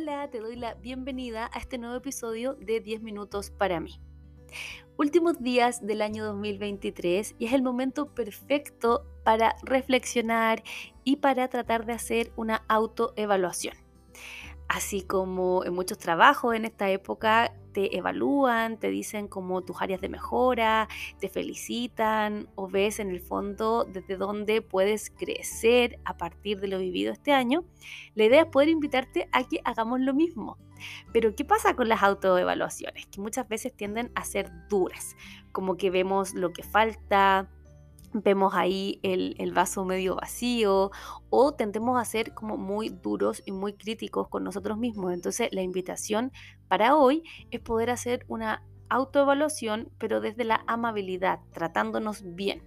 Hola, te doy la bienvenida a este nuevo episodio de 10 minutos para mí. Últimos días del año 2023 y es el momento perfecto para reflexionar y para tratar de hacer una autoevaluación. Así como en muchos trabajos en esta época te evalúan, te dicen como tus áreas de mejora, te felicitan o ves en el fondo desde dónde puedes crecer a partir de lo vivido este año, la idea es poder invitarte a que hagamos lo mismo. Pero ¿qué pasa con las autoevaluaciones? Que muchas veces tienden a ser duras, como que vemos lo que falta, vemos ahí el, vaso medio vacío o tendemos a ser como muy duros y muy críticos con nosotros mismos. Entonces la invitación para hoy es poder hacer una autoevaluación, pero desde la amabilidad, tratándonos bien.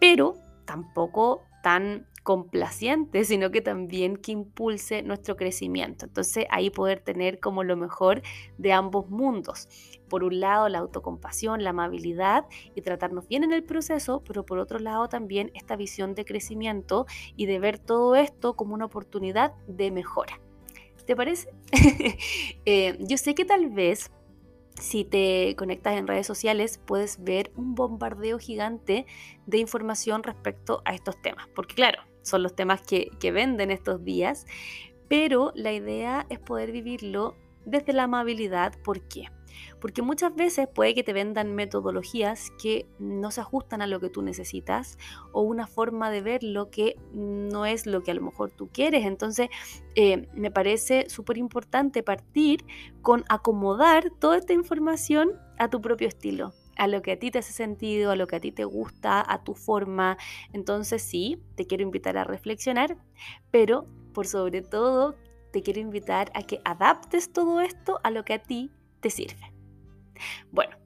Pero tampoco tan complaciente, sino que también que impulse nuestro crecimiento. Entonces ahí poder tener como lo mejor de ambos mundos. Por un lado la autocompasión, la amabilidad y tratarnos bien en el proceso, pero por otro lado también esta visión de crecimiento y de ver todo esto como una oportunidad de mejora. ¿Te parece? Eh, yo sé que tal vez si te conectas en redes sociales, puedes ver un bombardeo gigante de información respecto a estos temas. Porque claro, son los temas que, venden estos días, pero la idea es poder vivirlo desde la amabilidad. ¿Por qué? Porque muchas veces puede que te vendan metodologías que no se ajustan a lo que tú necesitas o una forma de verlo que no es lo que a lo mejor tú quieres. Entonces, eh, me parece súper importante partir con acomodar toda esta información a tu propio estilo a lo que a ti te hace sentido, a lo que a ti te gusta, a tu forma. Entonces sí, te quiero invitar a reflexionar, pero por sobre todo te quiero invitar a que adaptes todo esto a lo que a ti te sirve. Bueno,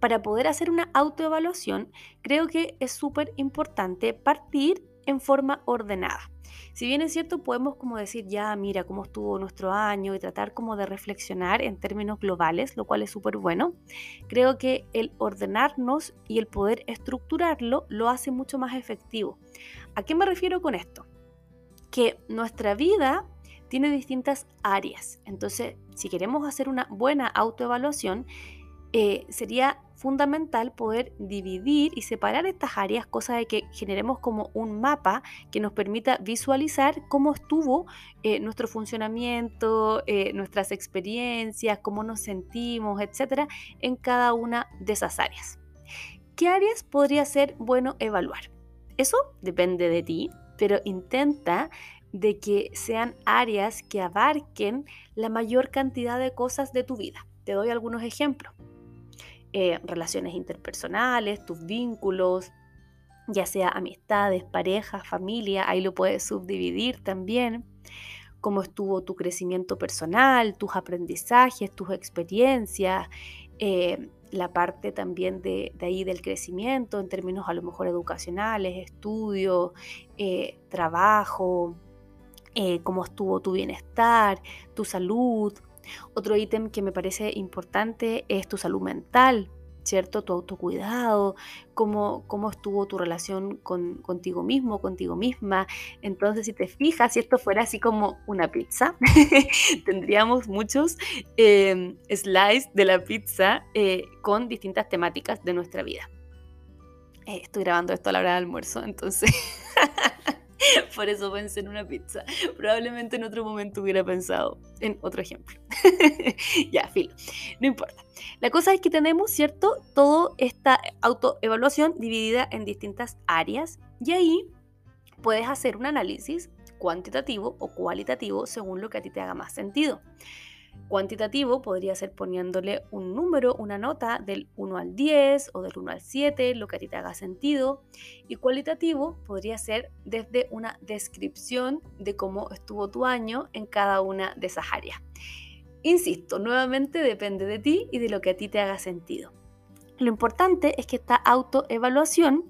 para poder hacer una autoevaluación, creo que es súper importante partir en forma ordenada. Si bien es cierto, podemos como decir, ya mira cómo estuvo nuestro año y tratar como de reflexionar en términos globales, lo cual es súper bueno, creo que el ordenarnos y el poder estructurarlo lo hace mucho más efectivo. ¿A qué me refiero con esto? Que nuestra vida tiene distintas áreas. Entonces, si queremos hacer una buena autoevaluación, eh, sería fundamental poder dividir y separar estas áreas, cosa de que generemos como un mapa que nos permita visualizar cómo estuvo eh, nuestro funcionamiento, eh, nuestras experiencias, cómo nos sentimos, etcétera, en cada una de esas áreas. ¿Qué áreas podría ser bueno evaluar? Eso depende de ti, pero intenta de que sean áreas que abarquen la mayor cantidad de cosas de tu vida. Te doy algunos ejemplos. Eh, relaciones interpersonales, tus vínculos, ya sea amistades, parejas, familia, ahí lo puedes subdividir también, cómo estuvo tu crecimiento personal, tus aprendizajes, tus experiencias, eh, la parte también de, ahí del crecimiento en términos a lo mejor educacionales, estudio, eh, trabajo, cómo estuvo tu bienestar, tu salud, otro ítem que me parece importante es tu salud mental, ¿cierto? Tu autocuidado, cómo, cómo estuvo tu relación con, contigo mismo, contigo misma. Entonces, si te fijas, si esto fuera así como una pizza, tendríamos muchos em, slides de la pizza eh, con distintas temáticas de nuestra vida. Eh, estoy grabando esto a la hora del almuerzo, entonces Por eso pensé en una pizza. Probablemente en otro momento hubiera pensado en otro ejemplo. ya, filo. No importa. La cosa es que tenemos, ¿cierto? Toda esta autoevaluación dividida en distintas áreas y ahí puedes hacer un análisis cuantitativo o cualitativo según lo que a ti te haga más sentido. Cuantitativo podría ser poniéndole un número, una nota del 1 al 10 o del 1 al 7, lo que a ti te haga sentido. Y cualitativo podría ser desde una descripción de cómo estuvo tu año en cada una de esas áreas. Insisto, nuevamente depende de ti y de lo que a ti te haga sentido. Lo importante es que esta autoevaluación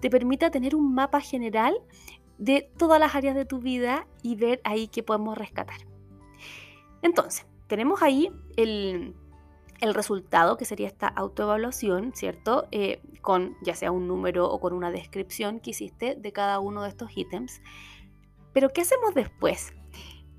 te permita tener un mapa general de todas las áreas de tu vida y ver ahí qué podemos rescatar. Entonces, tenemos ahí el, resultado, que sería esta autoevaluación, ¿cierto? Eh, con ya sea un número o con una descripción que hiciste de cada uno de estos ítems. Pero ¿qué hacemos después?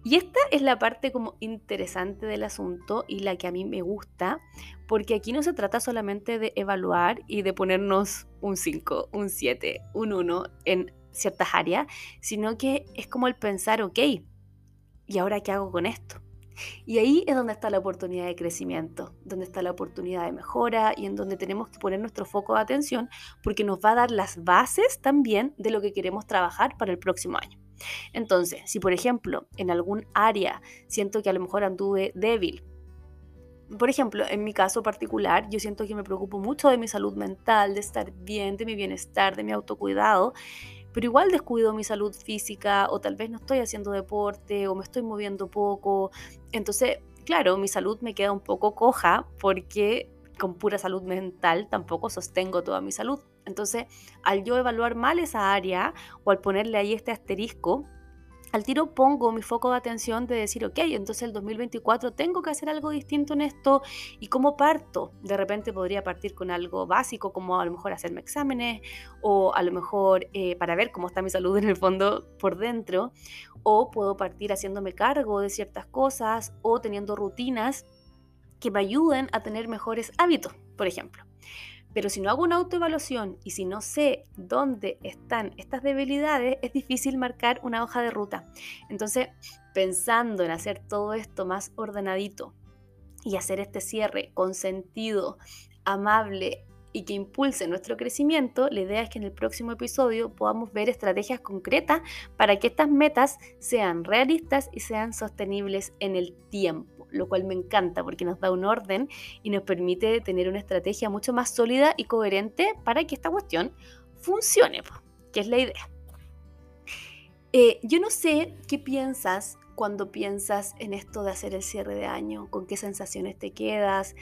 Y esta es la parte como interesante del asunto y la que a mí me gusta, porque aquí no se trata solamente de evaluar y de ponernos un 5, un 7, un 1 en ciertas áreas, sino que es como el pensar, ok, ¿y ahora qué hago con esto? Y ahí es donde está la oportunidad de crecimiento, donde está la oportunidad de mejora y en donde tenemos que poner nuestro foco de atención porque nos va a dar las bases también de lo que queremos trabajar para el próximo año. Entonces, si por ejemplo en algún área siento que a lo mejor anduve débil, por ejemplo, en mi caso particular, yo siento que me preocupo mucho de mi salud mental, de estar bien, de mi bienestar, de mi autocuidado, pero igual descuido mi salud física o tal vez no estoy haciendo deporte o me estoy moviendo poco. Entonces, claro, mi salud me queda un poco coja porque con pura salud mental tampoco sostengo toda mi salud. Entonces, al yo evaluar mal esa área o al ponerle ahí este asterisco, al tiro pongo mi foco de atención de decir, ok, entonces el 2024 tengo que hacer algo distinto en esto y cómo parto. De repente podría partir con algo básico como a lo mejor hacerme exámenes o a lo mejor eh, para ver cómo está mi salud en el fondo por dentro o puedo partir haciéndome cargo de ciertas cosas o teniendo rutinas que me ayuden a tener mejores hábitos, por ejemplo. Pero si no hago una autoevaluación y si no sé dónde están estas debilidades, es difícil marcar una hoja de ruta. Entonces, pensando en hacer todo esto más ordenadito y hacer este cierre con sentido, amable y que impulse nuestro crecimiento, la idea es que en el próximo episodio podamos ver estrategias concretas para que estas metas sean realistas y sean sostenibles en el tiempo lo cual me encanta porque nos da un orden y nos permite tener una estrategia mucho más sólida y coherente para que esta cuestión funcione, que es la idea. Eh, yo no sé qué piensas cuando piensas en esto de hacer el cierre de año, con qué sensaciones te quedas.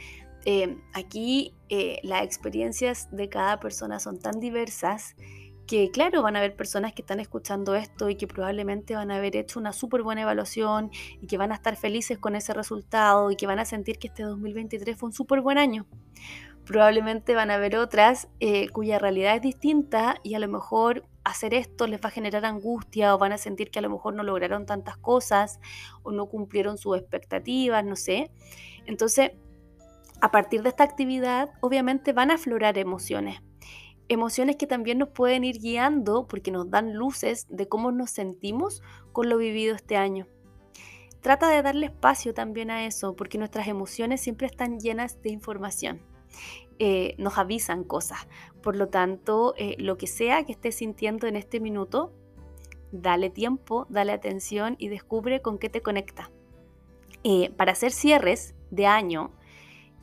Eh, aquí eh, las experiencias de cada persona son tan diversas que claro, van a haber personas que están escuchando esto y que probablemente van a haber hecho una súper buena evaluación y que van a estar felices con ese resultado y que van a sentir que este 2023 fue un súper buen año. Probablemente van a haber otras eh, cuya realidad es distinta y a lo mejor hacer esto les va a generar angustia o van a sentir que a lo mejor no lograron tantas cosas o no cumplieron sus expectativas, no sé. Entonces, a partir de esta actividad, obviamente van a aflorar emociones emociones que también nos pueden ir guiando porque nos dan luces de cómo nos sentimos con lo vivido este año. Trata de darle espacio también a eso porque nuestras emociones siempre están llenas de información. Eh, nos avisan cosas. Por lo tanto, eh, lo que sea que estés sintiendo en este minuto, dale tiempo, dale atención y descubre con qué te conecta. Eh, para hacer cierres de año,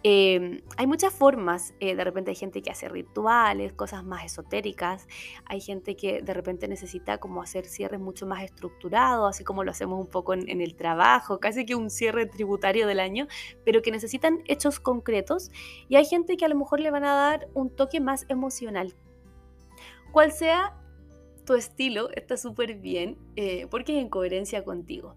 Em, hay muchas formas, eh, de repente hay gente que hace rituales, cosas más esotéricas, hay gente que de repente necesita como hacer cierres mucho más estructurados, así como lo hacemos un poco en, el trabajo, casi que un cierre tributario del año, pero que necesitan hechos concretos y hay gente que a lo mejor le van a dar un toque más emocional. Cual sea tu estilo, está súper bien eh, porque es en coherencia contigo.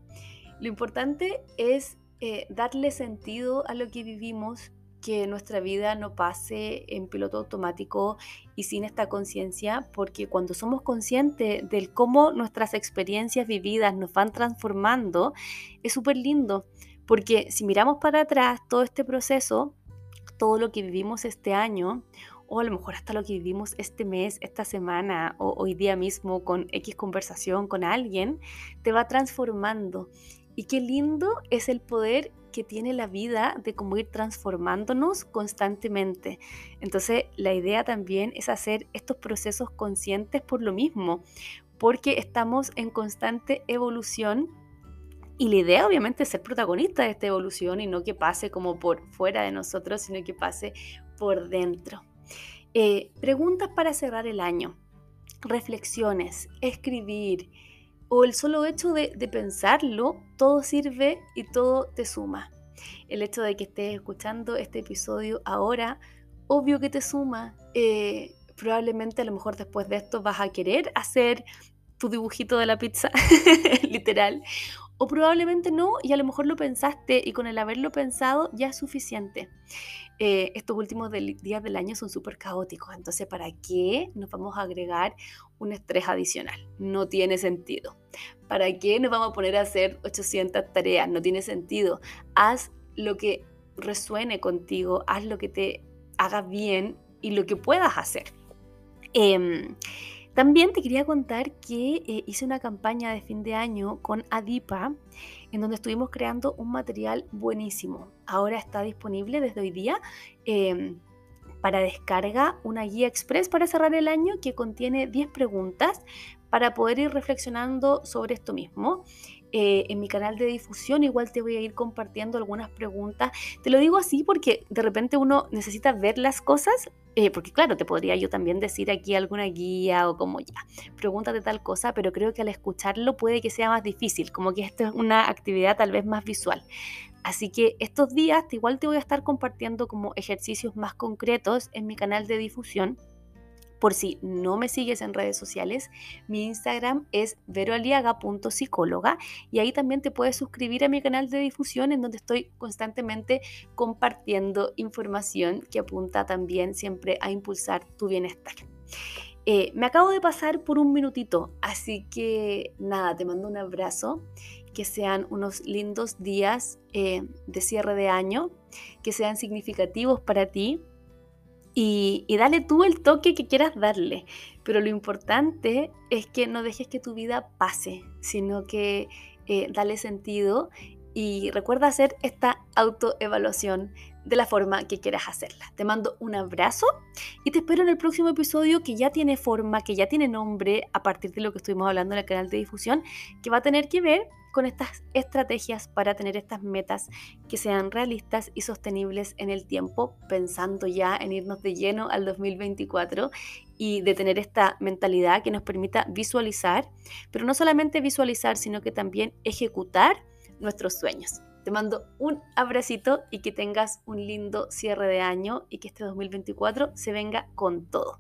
Lo importante es eh, darle sentido a lo que vivimos, que nuestra vida no pase en piloto automático y sin esta conciencia, porque cuando somos conscientes del cómo nuestras experiencias vividas nos van transformando, es súper lindo, porque si miramos para atrás todo este proceso, todo lo que vivimos este año, o a lo mejor hasta lo que vivimos este mes, esta semana o hoy día mismo con X conversación con alguien, te va transformando. Y qué lindo es el poder que tiene la vida de cómo ir transformándonos constantemente. Entonces, la idea también es hacer estos procesos conscientes por lo mismo, porque estamos en constante evolución y la idea obviamente es ser protagonista de esta evolución y no que pase como por fuera de nosotros, sino que pase por dentro. Eh, preguntas para cerrar el año, reflexiones, escribir, o el solo hecho de, pensarlo, todo sirve y todo te suma. El hecho de que estés escuchando este episodio ahora, obvio que te suma. Eh, probablemente a lo mejor después de esto vas a querer hacer tu dibujito de la pizza, literal, O probablemente no y a lo mejor lo pensaste y con el haberlo pensado ya es suficiente. Eh, estos últimos días del año son súper caóticos, entonces ¿para qué nos vamos a agregar un estrés adicional? No tiene sentido. ¿Para qué nos vamos a poner a hacer 800 tareas? No tiene sentido. Haz lo que resuene contigo, haz lo que te haga bien y lo que puedas hacer. Em, también te quería contar que eh, hice una campaña de fin de año con Adipa, en donde estuvimos creando un material buenísimo. Ahora está disponible desde hoy día em, para descarga una guía express para cerrar el año que contiene 10 preguntas para poder ir reflexionando sobre esto mismo. Eh, en mi canal de difusión igual te voy a ir compartiendo algunas preguntas. Te lo digo así porque de repente uno necesita ver las cosas, eh, porque claro, te podría yo también decir aquí alguna guía o como ya, pregúntate tal cosa, pero creo que al escucharlo puede que sea más difícil, como que esto es una actividad tal vez más visual. Así que estos días igual te voy a estar compartiendo como ejercicios más concretos en mi canal de difusión por si no me sigues en redes sociales, mi Instagram es veroaliaga.psicóloga y ahí también te puedes suscribir a mi canal de difusión en donde estoy constantemente compartiendo información que apunta también siempre a impulsar tu bienestar. Eh, me acabo de pasar por un minutito, así que nada, te mando un abrazo, que sean unos lindos días eh, de cierre de año, que sean significativos para ti, y, dale tú el toque que quieras darle. Pero lo importante es que no dejes que tu vida pase, sino que eh, dale sentido y recuerda hacer esta autoevaluación de la forma que quieras hacerla. Te mando un abrazo y te espero en el próximo episodio que ya tiene forma, que ya tiene nombre a partir de lo que estuvimos hablando en el canal de difusión, que va a tener que ver con estas estrategias para tener estas metas que sean realistas y sostenibles en el tiempo, pensando ya en irnos de lleno al 2024 y de tener esta mentalidad que nos permita visualizar, pero no solamente visualizar, sino que también ejecutar nuestros sueños. Te mando un abracito y que tengas un lindo cierre de año y que este 2024 se venga con todo.